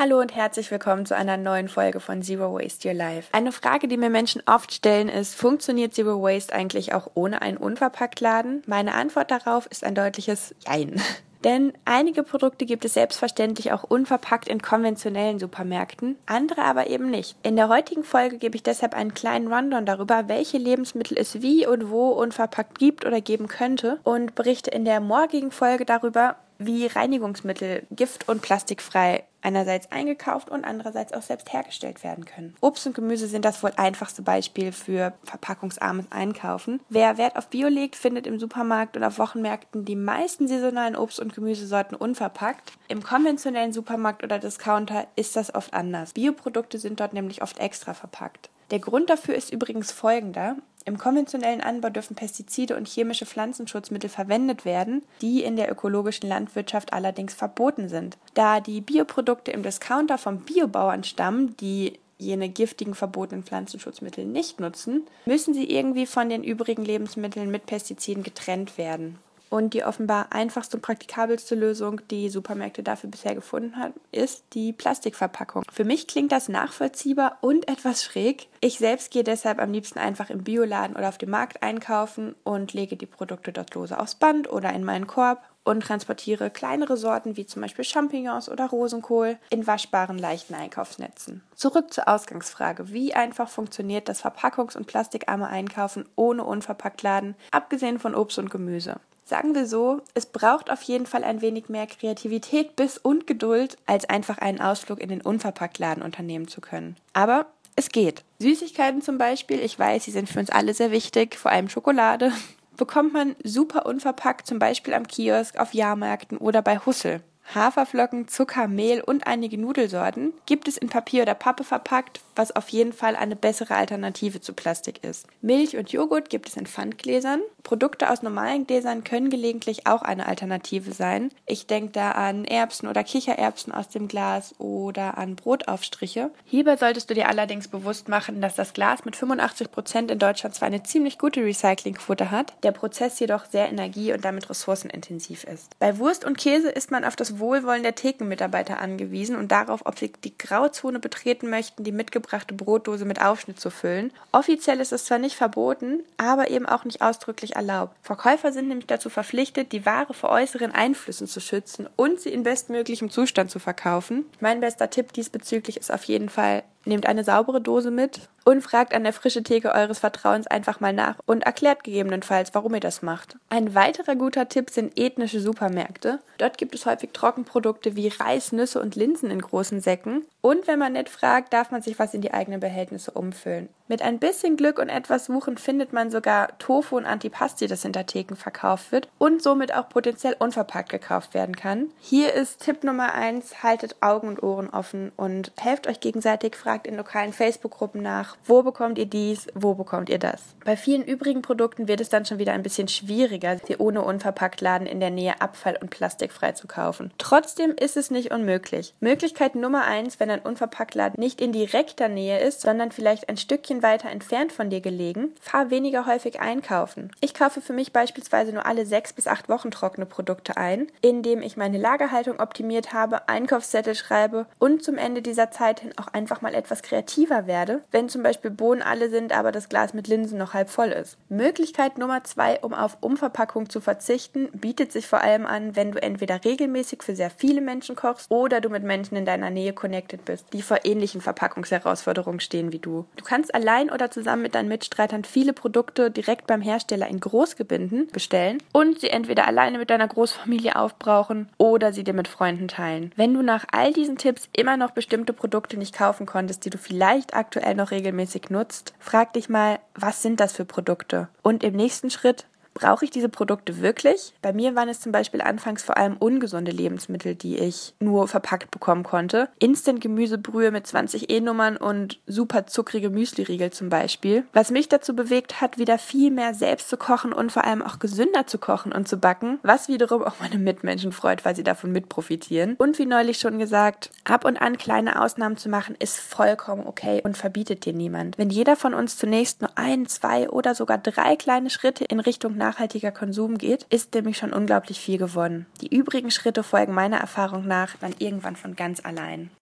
Hallo und herzlich willkommen zu einer neuen Folge von Zero Waste Your Life. Eine Frage, die mir Menschen oft stellen, ist, funktioniert Zero Waste eigentlich auch ohne einen Unverpacktladen? Meine Antwort darauf ist ein deutliches Jein. Denn einige Produkte gibt es selbstverständlich auch unverpackt in konventionellen Supermärkten, andere aber eben nicht. In der heutigen Folge gebe ich deshalb einen kleinen Rundown darüber, welche Lebensmittel es wie und wo unverpackt gibt oder geben könnte und berichte in der morgigen Folge darüber, wie Reinigungsmittel gift- und plastikfrei einerseits eingekauft und andererseits auch selbst hergestellt werden können. Obst und Gemüse sind das wohl einfachste Beispiel für verpackungsarmes Einkaufen. Wer Wert auf Bio legt, findet im Supermarkt und auf Wochenmärkten die meisten saisonalen Obst- und Gemüsesorten unverpackt. Im konventionellen Supermarkt oder Discounter ist das oft anders. Bioprodukte sind dort nämlich oft extra verpackt. Der Grund dafür ist übrigens folgender. Im konventionellen Anbau dürfen Pestizide und chemische Pflanzenschutzmittel verwendet werden, die in der ökologischen Landwirtschaft allerdings verboten sind. Da die Bioprodukte im Discounter vom Biobauern stammen, die jene giftigen verbotenen Pflanzenschutzmittel nicht nutzen, müssen sie irgendwie von den übrigen Lebensmitteln mit Pestiziden getrennt werden. Und die offenbar einfachste und praktikabelste Lösung, die Supermärkte dafür bisher gefunden haben, ist die Plastikverpackung. Für mich klingt das nachvollziehbar und etwas schräg. Ich selbst gehe deshalb am liebsten einfach im Bioladen oder auf dem Markt einkaufen und lege die Produkte dort lose aufs Band oder in meinen Korb und transportiere kleinere Sorten wie zum Beispiel Champignons oder Rosenkohl in waschbaren, leichten Einkaufsnetzen. Zurück zur Ausgangsfrage. Wie einfach funktioniert das verpackungs- und plastikarme Einkaufen ohne Unverpacktladen, abgesehen von Obst und Gemüse? Sagen wir so, es braucht auf jeden Fall ein wenig mehr Kreativität bis und Geduld, als einfach einen Ausflug in den Unverpacktladen unternehmen zu können. Aber es geht. Süßigkeiten zum Beispiel, ich weiß, sie sind für uns alle sehr wichtig, vor allem Schokolade, bekommt man super unverpackt, zum Beispiel am Kiosk, auf Jahrmärkten oder bei Hussel. Haferflocken, Zucker, Mehl und einige Nudelsorten gibt es in Papier oder Pappe verpackt, was auf jeden Fall eine bessere Alternative zu Plastik ist. Milch und Joghurt gibt es in Pfandgläsern. Produkte aus normalen Gläsern können gelegentlich auch eine Alternative sein. Ich denke da an Erbsen oder Kichererbsen aus dem Glas oder an Brotaufstriche. Hierbei solltest du dir allerdings bewusst machen, dass das Glas mit 85 Prozent in Deutschland zwar eine ziemlich gute Recyclingquote hat, der Prozess jedoch sehr energie- und damit ressourcenintensiv ist. Bei Wurst und Käse ist man auf das Wohlwollen der Thekenmitarbeiter angewiesen und darauf, ob sie die Grauzone betreten möchten, die mitgebrachte Brotdose mit Aufschnitt zu füllen. Offiziell ist es zwar nicht verboten, aber eben auch nicht ausdrücklich erlaubt. Verkäufer sind nämlich dazu verpflichtet, die Ware vor äußeren Einflüssen zu schützen und sie in bestmöglichem Zustand zu verkaufen. Mein bester Tipp diesbezüglich ist auf jeden Fall, nehmt eine saubere Dose mit und fragt an der frische Theke eures Vertrauens einfach mal nach und erklärt gegebenenfalls, warum ihr das macht. Ein weiterer guter Tipp sind ethnische Supermärkte. Dort gibt es häufig Trockenprodukte wie Reis, Nüsse und Linsen in großen Säcken. Und wenn man nett fragt, darf man sich was in die eigenen Behältnisse umfüllen. Mit ein bisschen Glück und etwas Suchen findet man sogar Tofu und Antipasti, das hinter Theken verkauft wird und somit auch potenziell unverpackt gekauft werden kann. Hier ist Tipp Nummer eins: haltet Augen und Ohren offen und helft euch gegenseitig, fragt in lokalen Facebook-Gruppen nach, wo bekommt ihr dies? Wo bekommt ihr das? Bei vielen übrigen Produkten wird es dann schon wieder ein bisschen schwieriger, sie ohne Unverpacktladen in der Nähe abfall- und plastikfrei zu kaufen. Trotzdem ist es nicht unmöglich. Möglichkeit Nummer eins, wenn ein Unverpacktladen nicht in direkter Nähe ist, sondern vielleicht ein Stückchen weiter entfernt von dir gelegen, fahr weniger häufig einkaufen. Ich kaufe für mich beispielsweise nur alle sechs bis acht Wochen trockene Produkte ein, indem ich meine Lagerhaltung optimiert habe, Einkaufszettel schreibe und zum Ende dieser Zeit hin auch einfach mal etwas kreativer werde, wenn zum Beispiel Bohnen alle sind, aber das Glas mit Linsen noch halb voll ist. Möglichkeit Nummer zwei, um auf Umverpackung zu verzichten, bietet sich vor allem an, wenn du entweder regelmäßig für sehr viele Menschen kochst oder du mit Menschen in deiner Nähe connected bist, die vor ähnlichen Verpackungsherausforderungen stehen wie du. Du kannst allein oder zusammen mit deinen Mitstreitern viele Produkte direkt beim Hersteller in Großgebinden bestellen und sie entweder alleine mit deiner Großfamilie aufbrauchen oder sie dir mit Freunden teilen. Wenn du nach all diesen Tipps immer noch bestimmte Produkte nicht kaufen konntest, die du vielleicht aktuell noch regelmäßig nutzt, frag dich mal, was sind das für Produkte? Und im nächsten Schritt, Brauche ich diese Produkte wirklich? Bei mir waren es zum Beispiel anfangs vor allem ungesunde Lebensmittel, die ich nur verpackt bekommen konnte. Instant-Gemüsebrühe mit 20 E-Nummern und super zuckrige Müsli-Riegel zum Beispiel. Was mich dazu bewegt hat, wieder viel mehr selbst zu kochen und vor allem auch gesünder zu kochen und zu backen, was wiederum auch meine Mitmenschen freut, weil sie davon mit profitieren. Und wie neulich schon gesagt, ab und an kleine Ausnahmen zu machen, ist vollkommen okay und verbietet dir niemand. Wenn jeder von uns zunächst nur ein, zwei oder sogar drei kleine Schritte in Richtung nachhaltiger Konsum geht, ist nämlich schon unglaublich viel gewonnen. Die übrigen Schritte folgen meiner Erfahrung nach dann irgendwann von ganz allein.